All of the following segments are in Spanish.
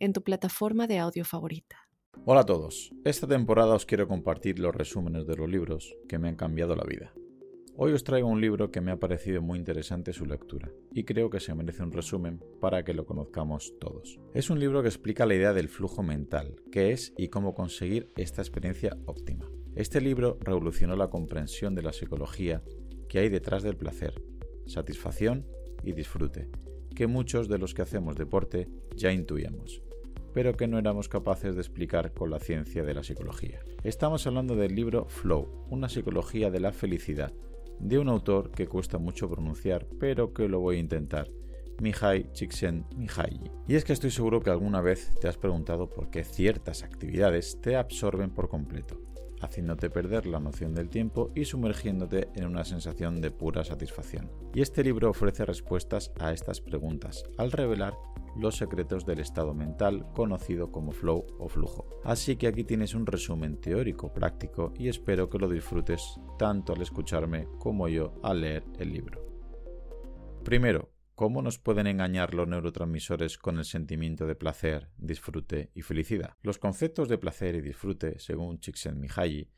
en tu plataforma de audio favorita. Hola a todos. Esta temporada os quiero compartir los resúmenes de los libros que me han cambiado la vida. Hoy os traigo un libro que me ha parecido muy interesante su lectura y creo que se merece un resumen para que lo conozcamos todos. Es un libro que explica la idea del flujo mental, qué es y cómo conseguir esta experiencia óptima. Este libro revolucionó la comprensión de la psicología que hay detrás del placer, satisfacción y disfrute, que muchos de los que hacemos deporte ya intuíamos pero que no éramos capaces de explicar con la ciencia de la psicología. Estamos hablando del libro Flow, una psicología de la felicidad, de un autor que cuesta mucho pronunciar, pero que lo voy a intentar. Mihai Csikszentmihalyi. Y es que estoy seguro que alguna vez te has preguntado por qué ciertas actividades te absorben por completo, haciéndote perder la noción del tiempo y sumergiéndote en una sensación de pura satisfacción. Y este libro ofrece respuestas a estas preguntas, al revelar los secretos del estado mental conocido como flow o flujo. Así que aquí tienes un resumen teórico práctico y espero que lo disfrutes tanto al escucharme como yo al leer el libro. Primero, ¿cómo nos pueden engañar los neurotransmisores con el sentimiento de placer, disfrute y felicidad? Los conceptos de placer y disfrute, según Csikszentmihalyi,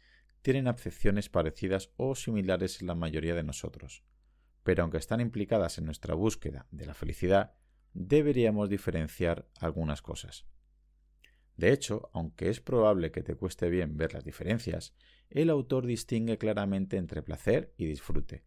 tienen acepciones parecidas o similares en la mayoría de nosotros, pero aunque están implicadas en nuestra búsqueda de la felicidad, deberíamos diferenciar algunas cosas. De hecho, aunque es probable que te cueste bien ver las diferencias, el autor distingue claramente entre placer y disfrute,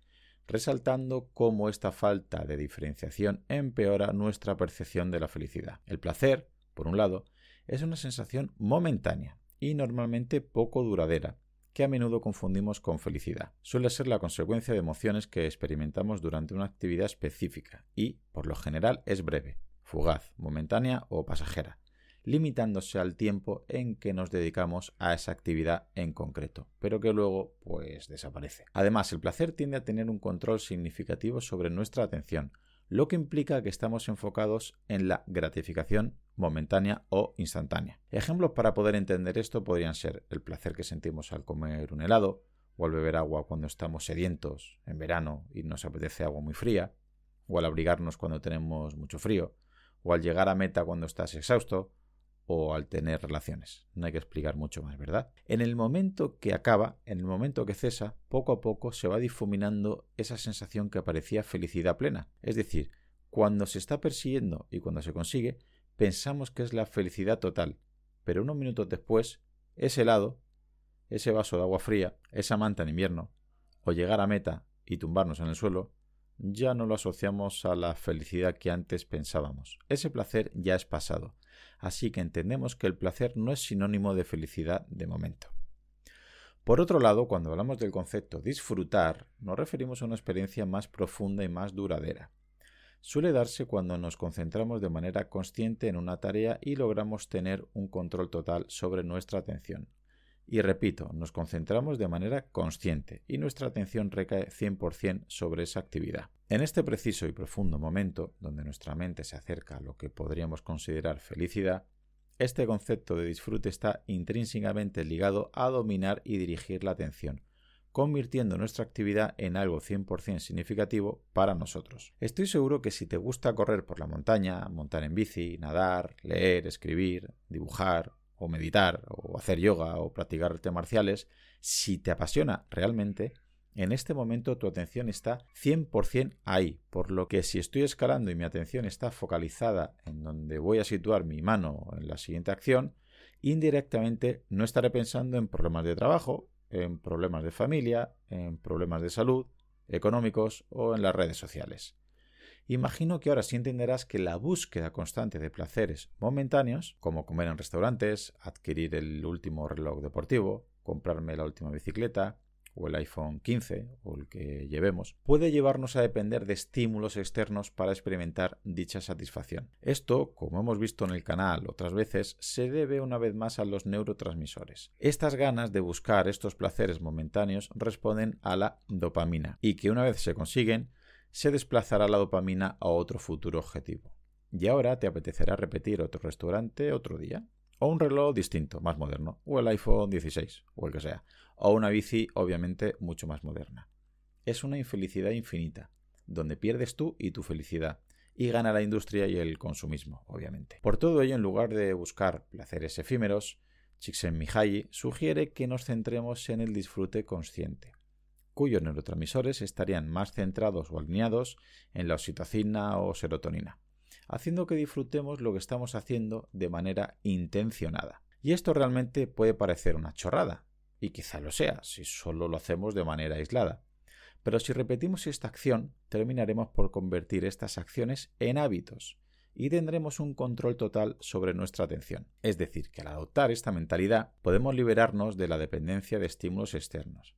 resaltando cómo esta falta de diferenciación empeora nuestra percepción de la felicidad. El placer, por un lado, es una sensación momentánea y normalmente poco duradera, que a menudo confundimos con felicidad. Suele ser la consecuencia de emociones que experimentamos durante una actividad específica y, por lo general, es breve, fugaz, momentánea o pasajera, limitándose al tiempo en que nos dedicamos a esa actividad en concreto, pero que luego pues desaparece. Además, el placer tiende a tener un control significativo sobre nuestra atención, lo que implica que estamos enfocados en la gratificación momentánea o instantánea. Ejemplos para poder entender esto podrían ser el placer que sentimos al comer un helado, o al beber agua cuando estamos sedientos en verano y nos apetece agua muy fría, o al abrigarnos cuando tenemos mucho frío, o al llegar a meta cuando estás exhausto, o al tener relaciones. No hay que explicar mucho más, ¿verdad? En el momento que acaba, en el momento que cesa, poco a poco se va difuminando esa sensación que parecía felicidad plena. Es decir, cuando se está persiguiendo y cuando se consigue, pensamos que es la felicidad total, pero unos minutos después, ese helado, ese vaso de agua fría, esa manta en invierno, o llegar a meta y tumbarnos en el suelo, ya no lo asociamos a la felicidad que antes pensábamos. Ese placer ya es pasado, así que entendemos que el placer no es sinónimo de felicidad de momento. Por otro lado, cuando hablamos del concepto disfrutar, nos referimos a una experiencia más profunda y más duradera. Suele darse cuando nos concentramos de manera consciente en una tarea y logramos tener un control total sobre nuestra atención. Y repito, nos concentramos de manera consciente y nuestra atención recae 100% sobre esa actividad. En este preciso y profundo momento, donde nuestra mente se acerca a lo que podríamos considerar felicidad, este concepto de disfrute está intrínsecamente ligado a dominar y dirigir la atención, convirtiendo nuestra actividad en algo 100% significativo para nosotros. Estoy seguro que si te gusta correr por la montaña, montar en bici, nadar, leer, escribir, dibujar o meditar o hacer yoga o practicar artes marciales, si te apasiona realmente, en este momento tu atención está 100% ahí, por lo que si estoy escalando y mi atención está focalizada en donde voy a situar mi mano en la siguiente acción, indirectamente no estaré pensando en problemas de trabajo, en problemas de familia, en problemas de salud, económicos o en las redes sociales. Imagino que ahora sí entenderás que la búsqueda constante de placeres momentáneos, como comer en restaurantes, adquirir el último reloj deportivo, comprarme la última bicicleta, o el iPhone 15 o el que llevemos, puede llevarnos a depender de estímulos externos para experimentar dicha satisfacción. Esto, como hemos visto en el canal otras veces, se debe una vez más a los neurotransmisores. Estas ganas de buscar estos placeres momentáneos responden a la dopamina y que una vez se consiguen, se desplazará la dopamina a otro futuro objetivo. Y ahora te apetecerá repetir otro restaurante otro día, o un reloj distinto, más moderno, o el iPhone 16, o el que sea, o una bici obviamente mucho más moderna. Es una infelicidad infinita, donde pierdes tú y tu felicidad, y gana la industria y el consumismo, obviamente. Por todo ello, en lugar de buscar placeres efímeros, Csikszentmihalyi sugiere que nos centremos en el disfrute consciente, cuyos neurotransmisores estarían más centrados o alineados en la oxitocina o serotonina haciendo que disfrutemos lo que estamos haciendo de manera intencionada. Y esto realmente puede parecer una chorrada, y quizá lo sea si solo lo hacemos de manera aislada. Pero si repetimos esta acción, terminaremos por convertir estas acciones en hábitos y tendremos un control total sobre nuestra atención. Es decir, que al adoptar esta mentalidad podemos liberarnos de la dependencia de estímulos externos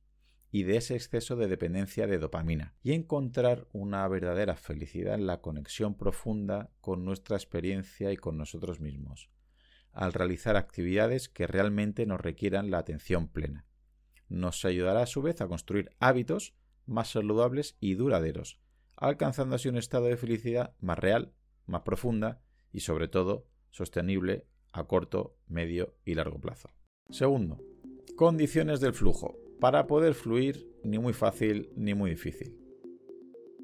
y de ese exceso de dependencia de dopamina y encontrar una verdadera felicidad en la conexión profunda con nuestra experiencia y con nosotros mismos, al realizar actividades que realmente nos requieran la atención plena. Nos ayudará a su vez a construir hábitos más saludables y duraderos, alcanzando así un estado de felicidad más real, más profunda y sobre todo sostenible a corto, medio y largo plazo. Segundo, condiciones del flujo para poder fluir ni muy fácil ni muy difícil.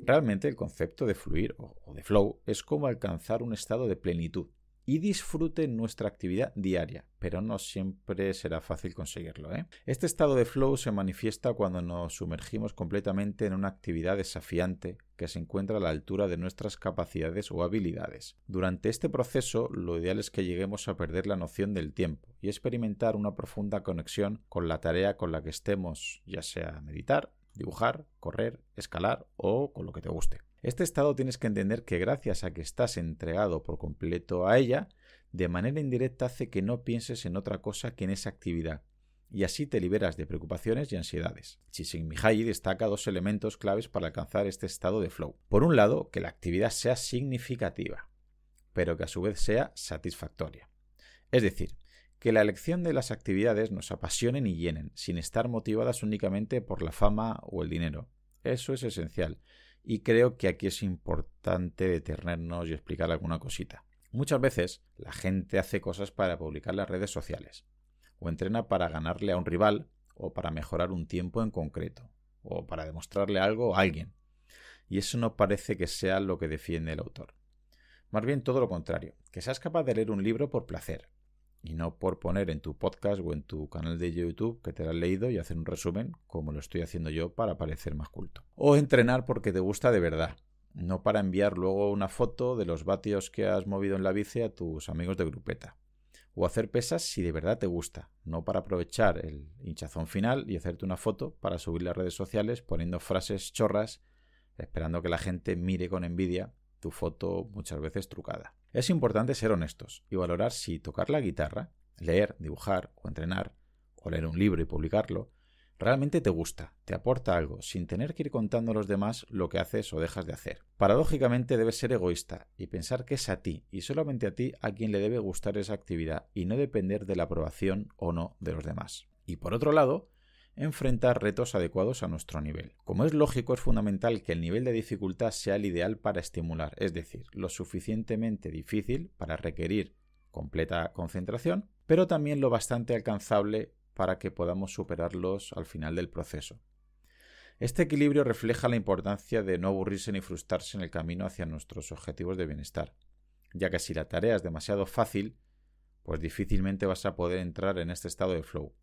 Realmente el concepto de fluir o de flow es como alcanzar un estado de plenitud, y disfrute nuestra actividad diaria, pero no siempre será fácil conseguirlo. ¿eh? Este estado de flow se manifiesta cuando nos sumergimos completamente en una actividad desafiante que se encuentra a la altura de nuestras capacidades o habilidades. Durante este proceso, lo ideal es que lleguemos a perder la noción del tiempo y experimentar una profunda conexión con la tarea con la que estemos, ya sea meditar, dibujar, correr, escalar o con lo que te guste. Este estado tienes que entender que gracias a que estás entregado por completo a ella, de manera indirecta hace que no pienses en otra cosa que en esa actividad, y así te liberas de preocupaciones y ansiedades. Csikszentmihalyi destaca dos elementos claves para alcanzar este estado de flow. Por un lado, que la actividad sea significativa, pero que a su vez sea satisfactoria. Es decir, que la elección de las actividades nos apasionen y llenen, sin estar motivadas únicamente por la fama o el dinero. Eso es esencial, y creo que aquí es importante detenernos y explicar alguna cosita. Muchas veces la gente hace cosas para publicar las redes sociales, o entrena para ganarle a un rival, o para mejorar un tiempo en concreto, o para demostrarle algo a alguien. Y eso no parece que sea lo que defiende el autor. Más bien todo lo contrario, que seas capaz de leer un libro por placer, y no por poner en tu podcast o en tu canal de YouTube que te lo has leído y hacer un resumen como lo estoy haciendo yo para parecer más culto. O entrenar porque te gusta de verdad, no para enviar luego una foto de los vatios que has movido en la bici a tus amigos de grupeta. O hacer pesas si de verdad te gusta, no para aprovechar el hinchazón final y hacerte una foto para subir las redes sociales poniendo frases chorras esperando que la gente mire con envidia tu foto muchas veces trucada. Es importante ser honestos y valorar si tocar la guitarra, leer, dibujar o entrenar, o leer un libro y publicarlo, realmente te gusta, te aporta algo, sin tener que ir contando a los demás lo que haces o dejas de hacer. Paradójicamente debes ser egoísta y pensar que es a ti y solamente a ti a quien le debe gustar esa actividad y no depender de la aprobación o no de los demás. Y por otro lado, enfrentar retos adecuados a nuestro nivel. Como es lógico, es fundamental que el nivel de dificultad sea el ideal para estimular, es decir, lo suficientemente difícil para requerir completa concentración, pero también lo bastante alcanzable para que podamos superarlos al final del proceso. Este equilibrio refleja la importancia de no aburrirse ni frustrarse en el camino hacia nuestros objetivos de bienestar, ya que si la tarea es demasiado fácil, pues difícilmente vas a poder entrar en este estado de flow.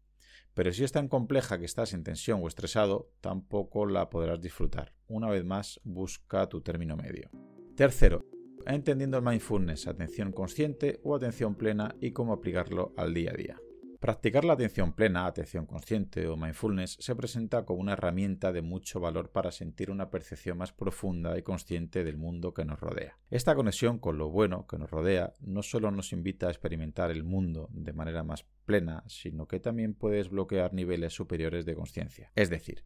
Pero si es tan compleja que estás en tensión o estresado, tampoco la podrás disfrutar. Una vez más, busca tu término medio. Tercero, entendiendo el mindfulness, atención consciente o atención plena y cómo aplicarlo al día a día. Practicar la atención plena, atención consciente o mindfulness se presenta como una herramienta de mucho valor para sentir una percepción más profunda y consciente del mundo que nos rodea. Esta conexión con lo bueno que nos rodea no solo nos invita a experimentar el mundo de manera más plena, sino que también puede desbloquear niveles superiores de conciencia. Es decir,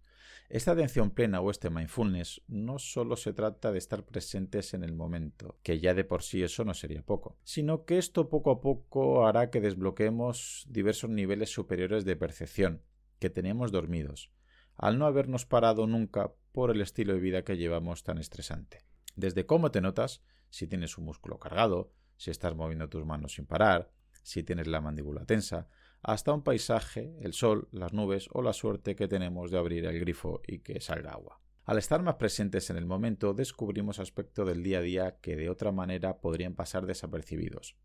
esta atención plena o este mindfulness no solo se trata de estar presentes en el momento, que ya de por sí eso no sería poco, sino que esto poco a poco hará que desbloqueemos diversos niveles superiores de percepción que teníamos dormidos, al no habernos parado nunca por el estilo de vida que llevamos tan estresante. Desde cómo te notas, si tienes un músculo cargado, si estás moviendo tus manos sin parar, si tienes la mandíbula tensa, hasta un paisaje, el sol, las nubes o la suerte que tenemos de abrir el grifo y que salga agua. Al estar más presentes en el momento, descubrimos aspectos del día a día que de otra manera podrían pasar desapercibidos,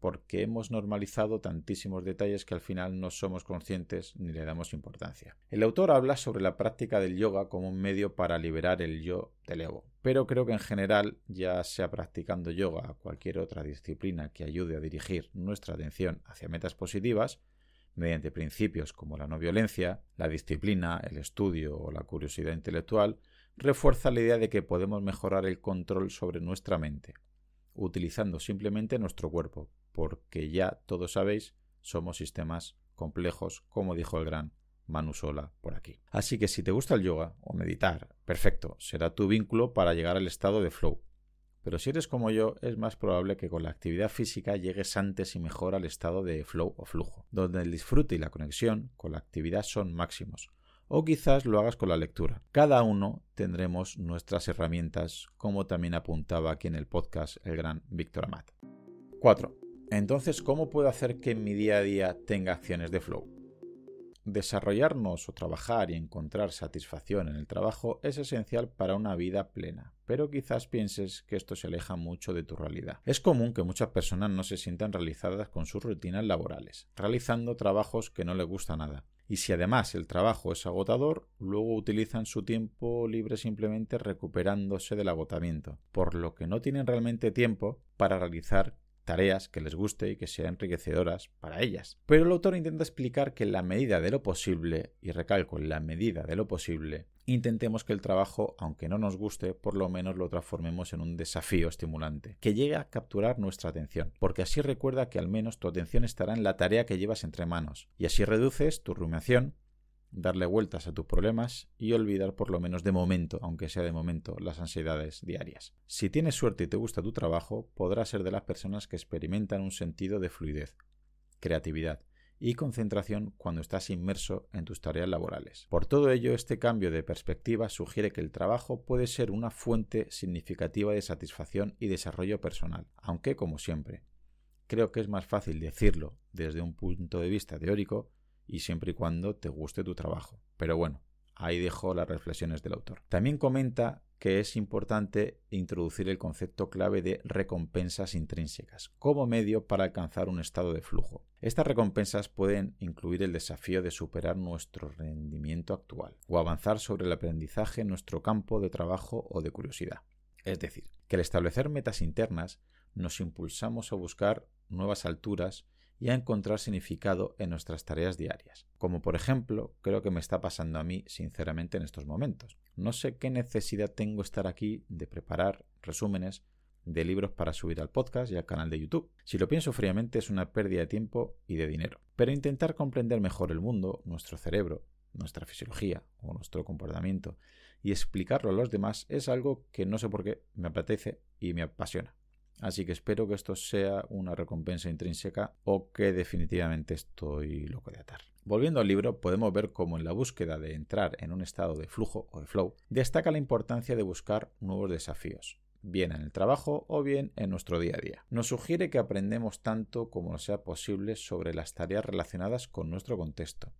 porque hemos normalizado tantísimos detalles que al final no somos conscientes ni le damos importancia. El autor habla sobre la práctica del yoga como un medio para liberar el yo del ego, pero creo que en general, ya sea practicando yoga o cualquier otra disciplina que ayude a dirigir nuestra atención hacia metas positivas, mediante principios como la no violencia, la disciplina, el estudio o la curiosidad intelectual, refuerza la idea de que podemos mejorar el control sobre nuestra mente, utilizando simplemente nuestro cuerpo, porque ya todos sabéis, somos sistemas complejos, como dijo el gran Manu Sola por aquí. Así que si te gusta el yoga o meditar, perfecto, será tu vínculo para llegar al estado de flow. Pero si eres como yo, es más probable que con la actividad física llegues antes y mejor al estado de flow o flujo, donde el disfrute y la conexión con la actividad son máximos. O quizás lo hagas con la lectura. Cada uno tendremos nuestras herramientas, como también apuntaba aquí en el podcast el gran Víctor Amat. 4. Entonces, ¿cómo puedo hacer que en mi día a día tenga acciones de flow? Desarrollarnos o trabajar y encontrar satisfacción en el trabajo es esencial para una vida plena, pero quizás pienses que esto se aleja mucho de tu realidad. Es común que muchas personas no se sientan realizadas con sus rutinas laborales, realizando trabajos que no les gusta nada. Y si además el trabajo es agotador, luego utilizan su tiempo libre simplemente recuperándose del agotamiento, por lo que no tienen realmente tiempo para realizar tareas que les guste y que sean enriquecedoras para ellas. Pero el autor intenta explicar que en la medida de lo posible, y recalco en la medida de lo posible, intentemos que el trabajo, aunque no nos guste, por lo menos lo transformemos en un desafío estimulante, que llegue a capturar nuestra atención, porque así recuerda que al menos tu atención estará en la tarea que llevas entre manos, y así reduces tu rumiación darle vueltas a tus problemas y olvidar por lo menos de momento, aunque sea de momento, las ansiedades diarias. Si tienes suerte y te gusta tu trabajo, podrás ser de las personas que experimentan un sentido de fluidez, creatividad y concentración cuando estás inmerso en tus tareas laborales. Por todo ello, este cambio de perspectiva sugiere que el trabajo puede ser una fuente significativa de satisfacción y desarrollo personal, aunque, como siempre, creo que es más fácil decirlo desde un punto de vista teórico y siempre y cuando te guste tu trabajo. Pero bueno, ahí dejo las reflexiones del autor. También comenta que es importante introducir el concepto clave de recompensas intrínsecas como medio para alcanzar un estado de flujo. Estas recompensas pueden incluir el desafío de superar nuestro rendimiento actual o avanzar sobre el aprendizaje en nuestro campo de trabajo o de curiosidad. Es decir, que al establecer metas internas nos impulsamos a buscar nuevas alturas y a encontrar significado en nuestras tareas diarias. Como por ejemplo, creo que me está pasando a mí sinceramente en estos momentos. No sé qué necesidad tengo estar aquí de preparar resúmenes de libros para subir al podcast y al canal de YouTube. Si lo pienso fríamente es una pérdida de tiempo y de dinero. Pero intentar comprender mejor el mundo, nuestro cerebro, nuestra fisiología o nuestro comportamiento y explicarlo a los demás es algo que no sé por qué me apetece y me apasiona. Así que espero que esto sea una recompensa intrínseca o que definitivamente estoy loco de atar. Volviendo al libro, podemos ver cómo en la búsqueda de entrar en un estado de flujo o de flow, destaca la importancia de buscar nuevos desafíos, bien en el trabajo o bien en nuestro día a día. Nos sugiere que aprendemos tanto como sea posible sobre las tareas relacionadas con nuestro contexto,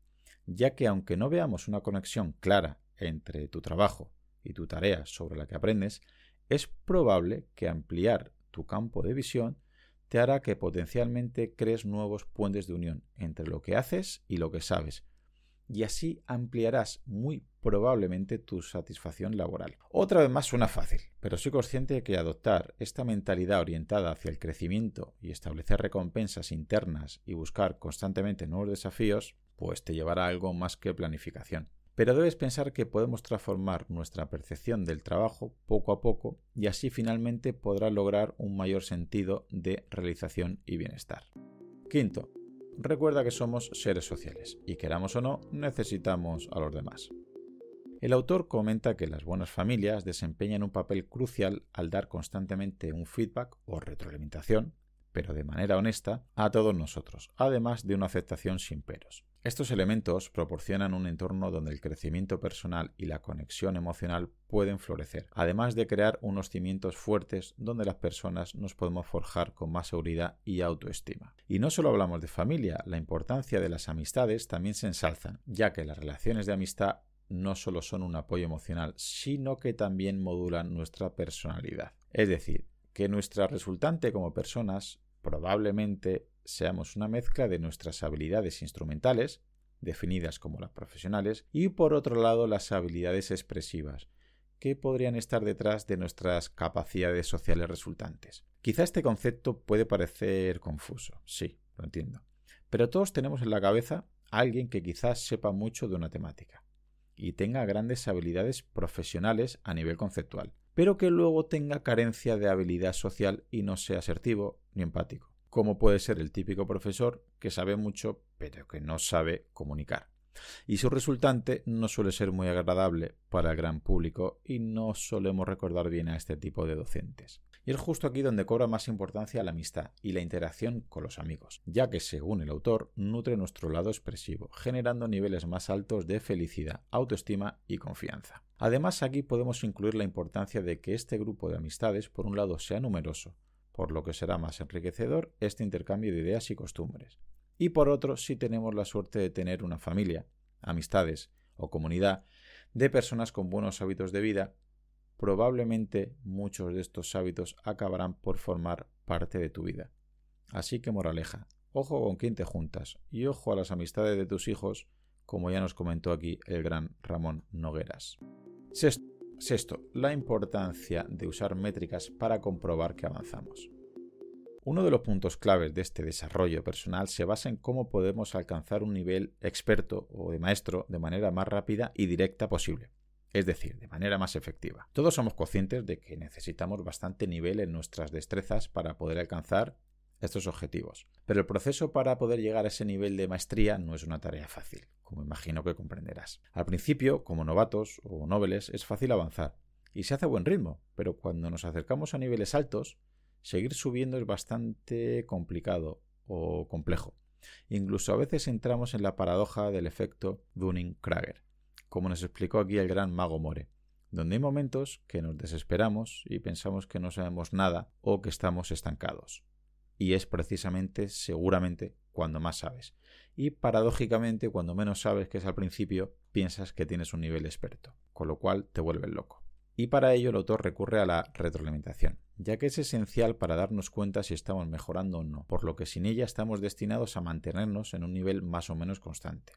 ya que aunque no veamos una conexión clara entre tu trabajo y tu tarea sobre la que aprendes, es probable que ampliar tu campo de visión te hará que potencialmente crees nuevos puentes de unión entre lo que haces y lo que sabes, y así ampliarás muy probablemente tu satisfacción laboral. Otra vez más suena fácil, pero soy consciente de que adoptar esta mentalidad orientada hacia el crecimiento y establecer recompensas internas y buscar constantemente nuevos desafíos, pues te llevará a algo más que planificación pero debes pensar que podemos transformar nuestra percepción del trabajo poco a poco y así finalmente podrás lograr un mayor sentido de realización y bienestar. Quinto, recuerda que somos seres sociales y queramos o no, necesitamos a los demás. El autor comenta que las buenas familias desempeñan un papel crucial al dar constantemente un feedback o retroalimentación, pero de manera honesta, a todos nosotros, además de una aceptación sin peros. Estos elementos proporcionan un entorno donde el crecimiento personal y la conexión emocional pueden florecer, además de crear unos cimientos fuertes donde las personas nos podemos forjar con más seguridad y autoestima. Y no solo hablamos de familia, la importancia de las amistades también se ensalzan, ya que las relaciones de amistad no solo son un apoyo emocional, sino que también modulan nuestra personalidad. Es decir, que nuestra resultante como personas probablemente seamos una mezcla de nuestras habilidades instrumentales, definidas como las profesionales, y por otro lado las habilidades expresivas, que podrían estar detrás de nuestras capacidades sociales resultantes. Quizá este concepto puede parecer confuso, sí, lo entiendo, pero todos tenemos en la cabeza a alguien que quizás sepa mucho de una temática y tenga grandes habilidades profesionales a nivel conceptual, pero que luego tenga carencia de habilidad social y no sea asertivo ni empático, como puede ser el típico profesor que sabe mucho pero que no sabe comunicar. Y su resultante no suele ser muy agradable para el gran público y no solemos recordar bien a este tipo de docentes. Y es justo aquí donde cobra más importancia la amistad y la interacción con los amigos, ya que según el autor nutre nuestro lado expresivo, generando niveles más altos de felicidad, autoestima y confianza. Además aquí podemos incluir la importancia de que este grupo de amistades por un lado sea numeroso, por lo que será más enriquecedor este intercambio de ideas y costumbres. Y por otro, si tenemos la suerte de tener una familia, amistades o comunidad de personas con buenos hábitos de vida probablemente muchos de estos hábitos acabarán por formar parte de tu vida. Así que moraleja, ojo con quién te juntas y ojo a las amistades de tus hijos, como ya nos comentó aquí el gran Ramón Nogueras. Sexto, la importancia de usar métricas para comprobar que avanzamos. Uno de los puntos claves de este desarrollo personal se basa en cómo podemos alcanzar un nivel experto o de maestro de manera más rápida y directa posible es decir, de manera más efectiva. Todos somos conscientes de que necesitamos bastante nivel en nuestras destrezas para poder alcanzar estos objetivos. Pero el proceso para poder llegar a ese nivel de maestría no es una tarea fácil, como imagino que comprenderás. Al principio, como novatos o noveles, es fácil avanzar y se hace a buen ritmo, pero cuando nos acercamos a niveles altos, seguir subiendo es bastante complicado o complejo. Incluso a veces entramos en la paradoja del efecto Dunning-Kruger como nos explicó aquí el gran mago More, donde hay momentos que nos desesperamos y pensamos que no sabemos nada o que estamos estancados. Y es precisamente, seguramente, cuando más sabes. Y paradójicamente, cuando menos sabes que es al principio, piensas que tienes un nivel experto, con lo cual te vuelves loco. Y para ello el autor recurre a la retroalimentación, ya que es esencial para darnos cuenta si estamos mejorando o no, por lo que sin ella estamos destinados a mantenernos en un nivel más o menos constante.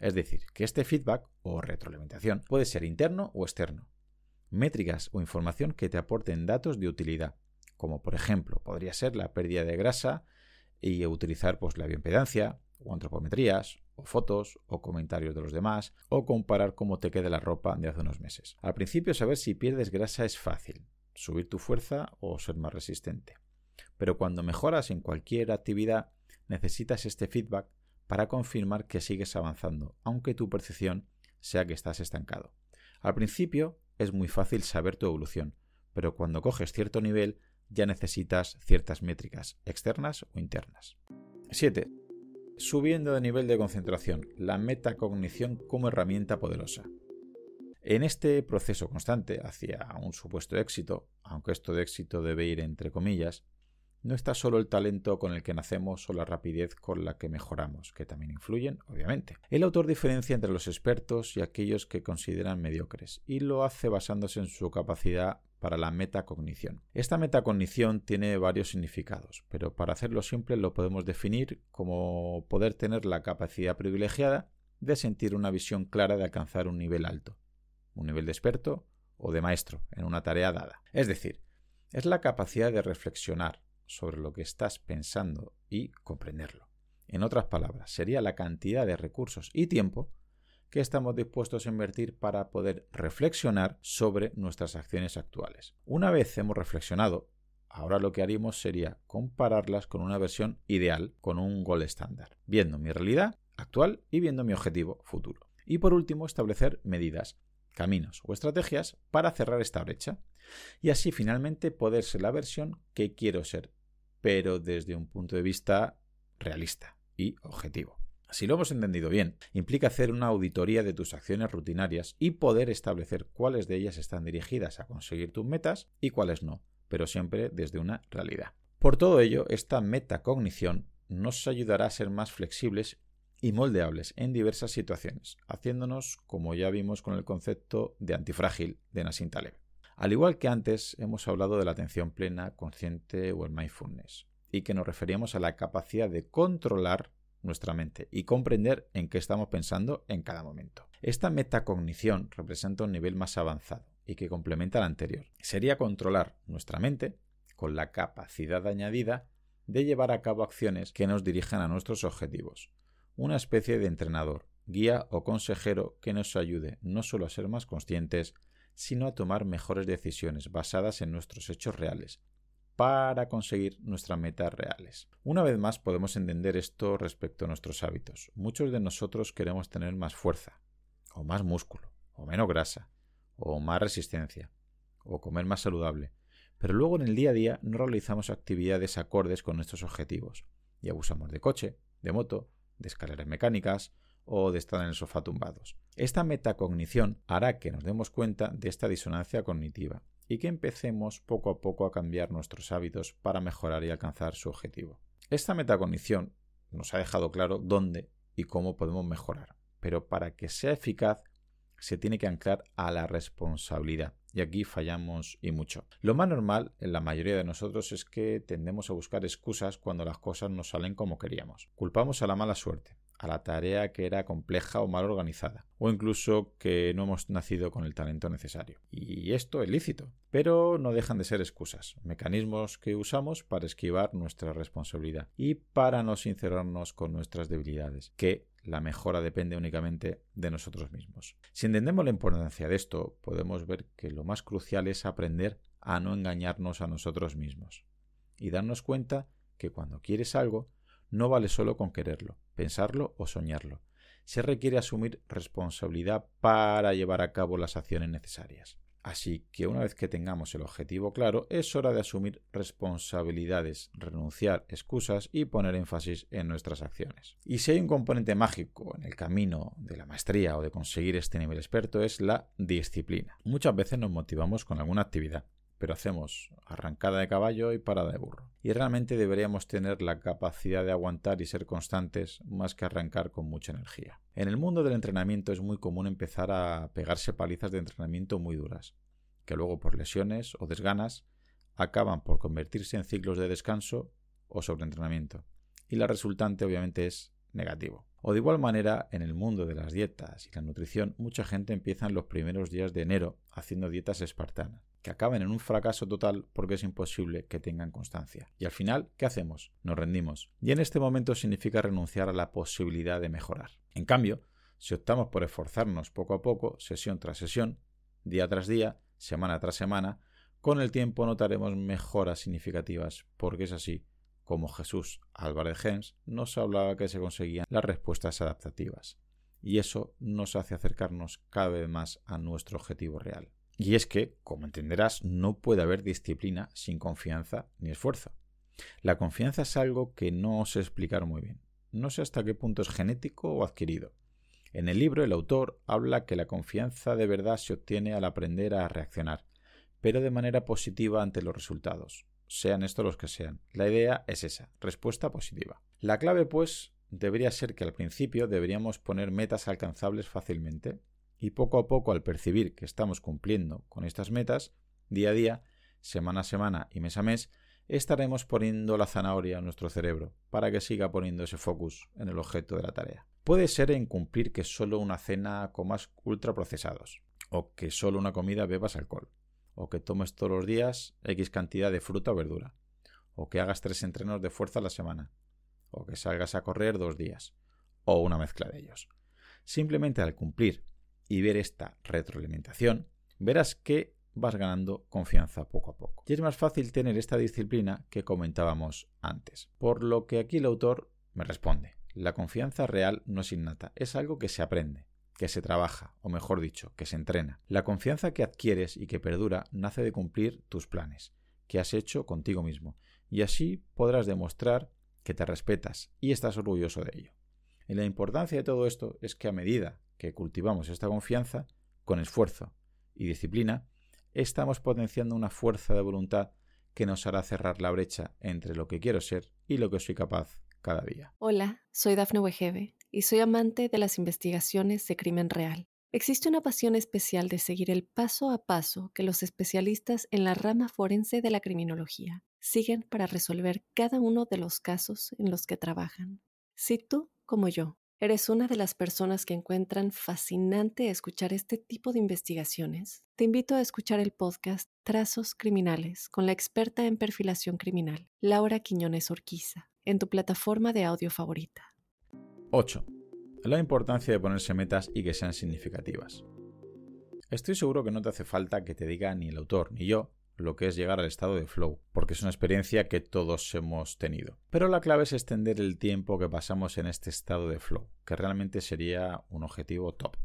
Es decir, que este feedback o retroalimentación puede ser interno o externo. Métricas o información que te aporten datos de utilidad, como por ejemplo podría ser la pérdida de grasa y utilizar pues, la bioimpedancia o antropometrías o fotos o comentarios de los demás o comparar cómo te queda la ropa de hace unos meses. Al principio saber si pierdes grasa es fácil, subir tu fuerza o ser más resistente. Pero cuando mejoras en cualquier actividad necesitas este feedback para confirmar que sigues avanzando, aunque tu percepción sea que estás estancado. Al principio es muy fácil saber tu evolución, pero cuando coges cierto nivel ya necesitas ciertas métricas externas o internas. 7. Subiendo de nivel de concentración, la metacognición como herramienta poderosa. En este proceso constante hacia un supuesto éxito, aunque esto de éxito debe ir entre comillas, no está solo el talento con el que nacemos o la rapidez con la que mejoramos, que también influyen, obviamente. El autor diferencia entre los expertos y aquellos que consideran mediocres, y lo hace basándose en su capacidad para la metacognición. Esta metacognición tiene varios significados, pero para hacerlo simple lo podemos definir como poder tener la capacidad privilegiada de sentir una visión clara de alcanzar un nivel alto, un nivel de experto o de maestro en una tarea dada. Es decir, es la capacidad de reflexionar, sobre lo que estás pensando y comprenderlo. En otras palabras, sería la cantidad de recursos y tiempo que estamos dispuestos a invertir para poder reflexionar sobre nuestras acciones actuales. Una vez hemos reflexionado, Ahora lo que haríamos sería compararlas con una versión ideal, con un gol estándar, viendo mi realidad actual y viendo mi objetivo futuro. Y por último, establecer medidas, caminos o estrategias para cerrar esta brecha y así finalmente poder ser la versión que quiero ser, pero desde un punto de vista realista y objetivo. Si lo hemos entendido bien, implica hacer una auditoría de tus acciones rutinarias y poder establecer cuáles de ellas están dirigidas a conseguir tus metas y cuáles no, pero siempre desde una realidad. Por todo ello, esta metacognición nos ayudará a ser más flexibles y moldeables en diversas situaciones, haciéndonos, como ya vimos con el concepto de antifrágil de Nassim Taleb. Al igual que antes hemos hablado de la atención plena, consciente o el mindfulness, y que nos referíamos a la capacidad de controlar nuestra mente y comprender en qué estamos pensando en cada momento. Esta metacognición representa un nivel más avanzado y que complementa al anterior. Sería controlar nuestra mente con la capacidad añadida de llevar a cabo acciones que nos dirijan a nuestros objetivos. Una especie de entrenador, guía o consejero que nos ayude no solo a ser más conscientes, sino a tomar mejores decisiones basadas en nuestros hechos reales, para conseguir nuestras metas reales. Una vez más podemos entender esto respecto a nuestros hábitos. Muchos de nosotros queremos tener más fuerza, o más músculo, o menos grasa, o más resistencia, o comer más saludable, pero luego en el día a día no realizamos actividades acordes con nuestros objetivos y abusamos de coche, de moto, de escaleras mecánicas o de estar en el sofá tumbados. Esta metacognición hará que nos demos cuenta de esta disonancia cognitiva y que empecemos poco a poco a cambiar nuestros hábitos para mejorar y alcanzar su objetivo. Esta metacognición nos ha dejado claro dónde y cómo podemos mejorar, pero para que sea eficaz se tiene que anclar a la responsabilidad. Y aquí fallamos y mucho. Lo más normal en la mayoría de nosotros es que tendemos a buscar excusas cuando las cosas no salen como queríamos. Culpamos a la mala suerte, a la tarea que era compleja o mal organizada, o incluso que no hemos nacido con el talento necesario. Y esto es lícito, pero no dejan de ser excusas, mecanismos que usamos para esquivar nuestra responsabilidad y para no sincerarnos con nuestras debilidades, que la mejora depende únicamente de nosotros mismos. Si entendemos la importancia de esto, podemos ver que lo más crucial es aprender a no engañarnos a nosotros mismos y darnos cuenta que cuando quieres algo, no vale solo con quererlo, pensarlo o soñarlo. Se requiere asumir responsabilidad para llevar a cabo las acciones necesarias. Así que una vez que tengamos el objetivo claro, es hora de asumir responsabilidades, renunciar excusas y poner énfasis en nuestras acciones. Y si hay un componente mágico en el camino de la maestría o de conseguir este nivel experto es la disciplina. Muchas veces nos motivamos con alguna actividad, pero hacemos arrancada de caballo y parada de burro. Y realmente deberíamos tener la capacidad de aguantar y ser constantes más que arrancar con mucha energía. En el mundo del entrenamiento es muy común empezar a pegarse palizas de entrenamiento muy duras, que luego por lesiones o desganas acaban por convertirse en ciclos de descanso o sobreentrenamiento. Y la resultante obviamente es negativo. O de igual manera, en el mundo de las dietas y la nutrición, mucha gente empieza en los primeros días de enero haciendo dietas espartanas que acaben en un fracaso total porque es imposible que tengan constancia. Y al final, ¿qué hacemos? Nos rendimos. Y en este momento significa renunciar a la posibilidad de mejorar. En cambio, si optamos por esforzarnos poco a poco, sesión tras sesión, día tras día, semana tras semana, con el tiempo notaremos mejoras significativas, porque es así como Jesús Álvarez Gens nos hablaba que se conseguían las respuestas adaptativas. Y eso nos hace acercarnos cada vez más a nuestro objetivo real. Y es que, como entenderás, no puede haber disciplina sin confianza ni esfuerzo. La confianza es algo que no sé explicar muy bien. No sé hasta qué punto es genético o adquirido. En el libro el autor habla que la confianza de verdad se obtiene al aprender a reaccionar, pero de manera positiva ante los resultados, sean estos los que sean. La idea es esa, respuesta positiva. La clave, pues, debería ser que al principio deberíamos poner metas alcanzables fácilmente, y poco a poco al percibir que estamos cumpliendo con estas metas, día a día, semana a semana y mes a mes, estaremos poniendo la zanahoria en nuestro cerebro para que siga poniendo ese focus en el objeto de la tarea. Puede ser en cumplir que solo una cena comas ultraprocesados, o que solo una comida bebas alcohol, o que tomes todos los días X cantidad de fruta o verdura, o que hagas tres entrenos de fuerza a la semana, o que salgas a correr dos días, o una mezcla de ellos. Simplemente al cumplir y ver esta retroalimentación, verás que vas ganando confianza poco a poco. Y es más fácil tener esta disciplina que comentábamos antes. Por lo que aquí el autor me responde, la confianza real no es innata, es algo que se aprende, que se trabaja, o mejor dicho, que se entrena. La confianza que adquieres y que perdura nace de cumplir tus planes, que has hecho contigo mismo, y así podrás demostrar que te respetas y estás orgulloso de ello. Y la importancia de todo esto es que a medida que cultivamos esta confianza, con esfuerzo y disciplina, estamos potenciando una fuerza de voluntad que nos hará cerrar la brecha entre lo que quiero ser y lo que soy capaz cada día. Hola, soy Dafne Wegebe y soy amante de las investigaciones de crimen real. Existe una pasión especial de seguir el paso a paso que los especialistas en la rama forense de la criminología siguen para resolver cada uno de los casos en los que trabajan. Si tú, como yo, ¿Eres una de las personas que encuentran fascinante escuchar este tipo de investigaciones? Te invito a escuchar el podcast Trazos Criminales con la experta en perfilación criminal, Laura Quiñones Orquiza, en tu plataforma de audio favorita. 8. La importancia de ponerse metas y que sean significativas. Estoy seguro que no te hace falta que te diga ni el autor ni yo lo que es llegar al estado de flow, porque es una experiencia que todos hemos tenido. Pero la clave es extender el tiempo que pasamos en este estado de flow, que realmente sería un objetivo top.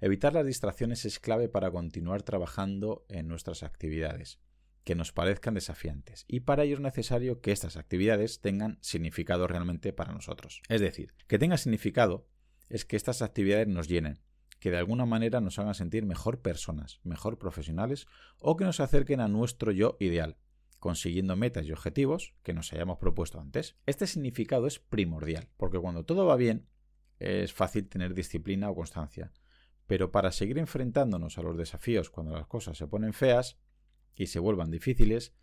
Evitar las distracciones es clave para continuar trabajando en nuestras actividades, que nos parezcan desafiantes, y para ello es necesario que estas actividades tengan significado realmente para nosotros. Es decir, que tenga significado es que estas actividades nos llenen, que de alguna manera nos hagan sentir mejor personas, mejor profesionales o que nos acerquen a nuestro yo ideal, consiguiendo metas y objetivos que nos hayamos propuesto antes. Este significado es primordial, porque cuando todo va bien, es fácil tener disciplina o constancia. Pero para seguir enfrentándonos a los desafíos cuando las cosas se ponen feas y se vuelvan difíciles,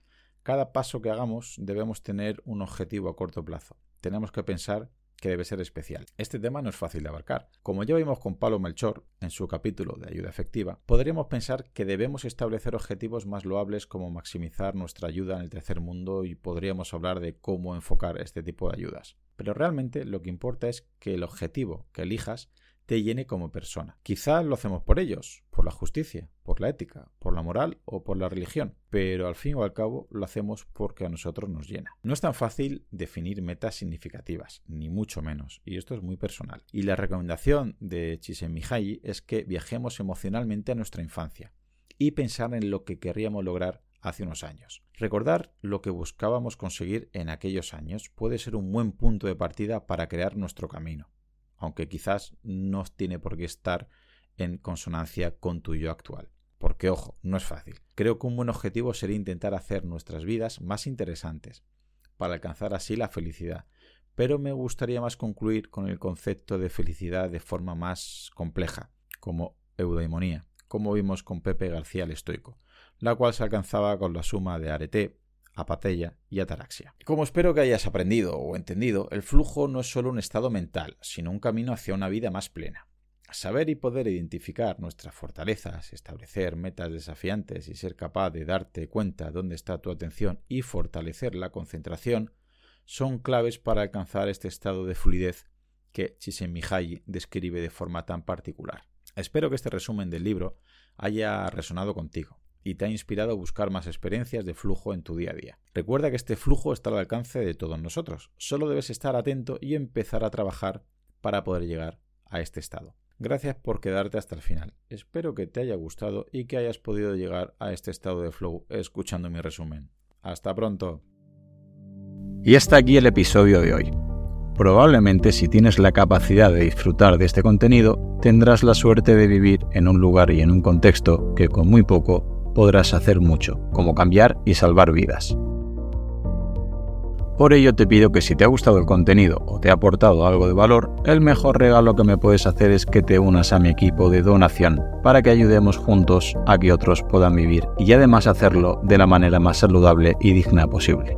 cada paso que hagamos debemos tener un objetivo a corto plazo. Tenemos que pensar que debe ser especial. Este tema no es fácil de abarcar. Como ya vimos con Pablo Melchor en su capítulo de ayuda efectiva, podríamos pensar que debemos establecer objetivos más loables como maximizar nuestra ayuda en el tercer mundo y podríamos hablar de cómo enfocar este tipo de ayudas. Pero realmente lo que importa es que el objetivo que elijas te llene como persona. Quizás lo hacemos por ellos, por la justicia, por la ética, por la moral o por la religión, pero al fin y al cabo lo hacemos porque a nosotros nos llena. No es tan fácil definir metas significativas, ni mucho menos, y esto es muy personal. Y la recomendación de Csikszentmihalyi es que viajemos emocionalmente a nuestra infancia y pensar en lo que querríamos lograr hace unos años. Recordar lo que buscábamos conseguir en aquellos años puede ser un buen punto de partida para crear nuestro camino aunque quizás no tiene por qué estar en consonancia con tu yo actual. Porque, ojo, no es fácil. Creo que un buen objetivo sería intentar hacer nuestras vidas más interesantes, para alcanzar así la felicidad. Pero me gustaría más concluir con el concepto de felicidad de forma más compleja, como eudaimonía, como vimos con Pepe García el Estoico, la cual se alcanzaba con la suma de arete, apatella y ataraxia. Como espero que hayas aprendido o entendido, el flujo no es solo un estado mental, sino un camino hacia una vida más plena. Saber y poder identificar nuestras fortalezas, establecer metas desafiantes y ser capaz de darte cuenta dónde está tu atención y fortalecer la concentración son claves para alcanzar este estado de fluidez que Csikszentmihalyi describe de forma tan particular. Espero que este resumen del libro haya resonado contigo y te ha inspirado a buscar más experiencias de flujo en tu día a día. Recuerda que este flujo está al alcance de todos nosotros, solo debes estar atento y empezar a trabajar para poder llegar a este estado. Gracias por quedarte hasta el final. Espero que te haya gustado y que hayas podido llegar a este estado de flow escuchando mi resumen. Hasta pronto. Y hasta aquí el episodio de hoy. Probablemente si tienes la capacidad de disfrutar de este contenido, tendrás la suerte de vivir en un lugar y en un contexto que con muy poco podrás hacer mucho, como cambiar y salvar vidas. Por ello te pido que si te ha gustado el contenido o te ha aportado algo de valor, el mejor regalo que me puedes hacer es que te unas a mi equipo de donación para que ayudemos juntos a que otros puedan vivir y además hacerlo de la manera más saludable y digna posible.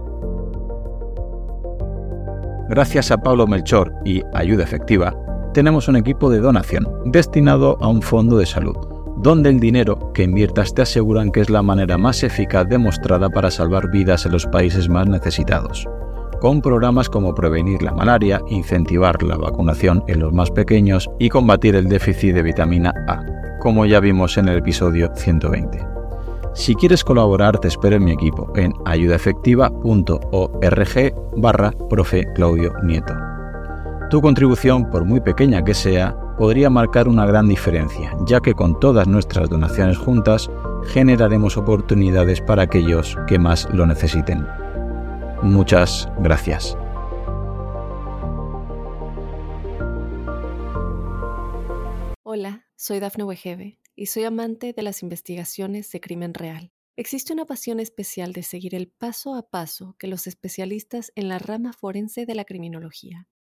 Gracias a Pablo Melchor y Ayuda Efectiva, tenemos un equipo de donación destinado a un fondo de salud donde el dinero que inviertas te aseguran que es la manera más eficaz demostrada para salvar vidas en los países más necesitados, con programas como prevenir la malaria, incentivar la vacunación en los más pequeños y combatir el déficit de vitamina A, como ya vimos en el episodio 120. Si quieres colaborar, te espero en mi equipo en ayudaefectiva.org barra profe Claudio Nieto. Tu contribución, por muy pequeña que sea, podría marcar una gran diferencia, ya que con todas nuestras donaciones juntas generaremos oportunidades para aquellos que más lo necesiten. Muchas gracias. Hola, soy Dafne Wegebe y soy amante de las investigaciones de crimen real. Existe una pasión especial de seguir el paso a paso que los especialistas en la rama forense de la criminología